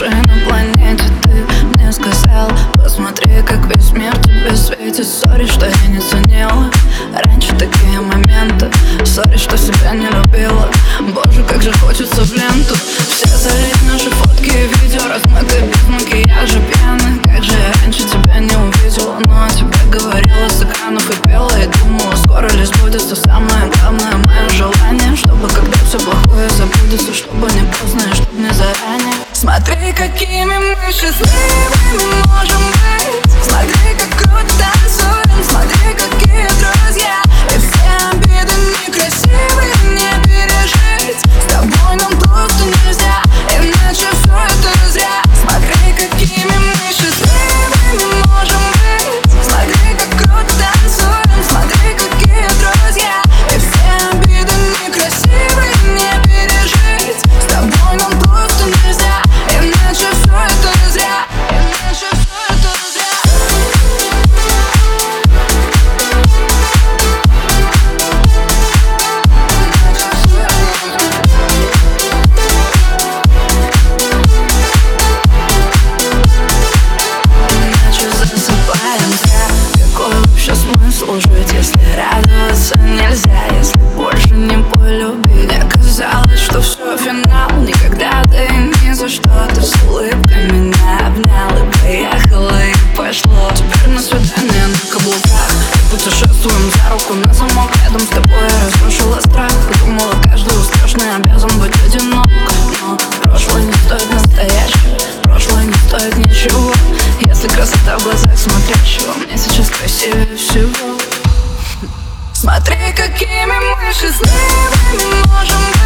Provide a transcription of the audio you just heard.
Уже на Прошлый обязан быть одинок Но прошлое не стоит настоящего. Прошлое не стоит ничего. Если красота в глазах смотрящего Мне сейчас красивее всего. Смотри, какими мы счастливыми можем быть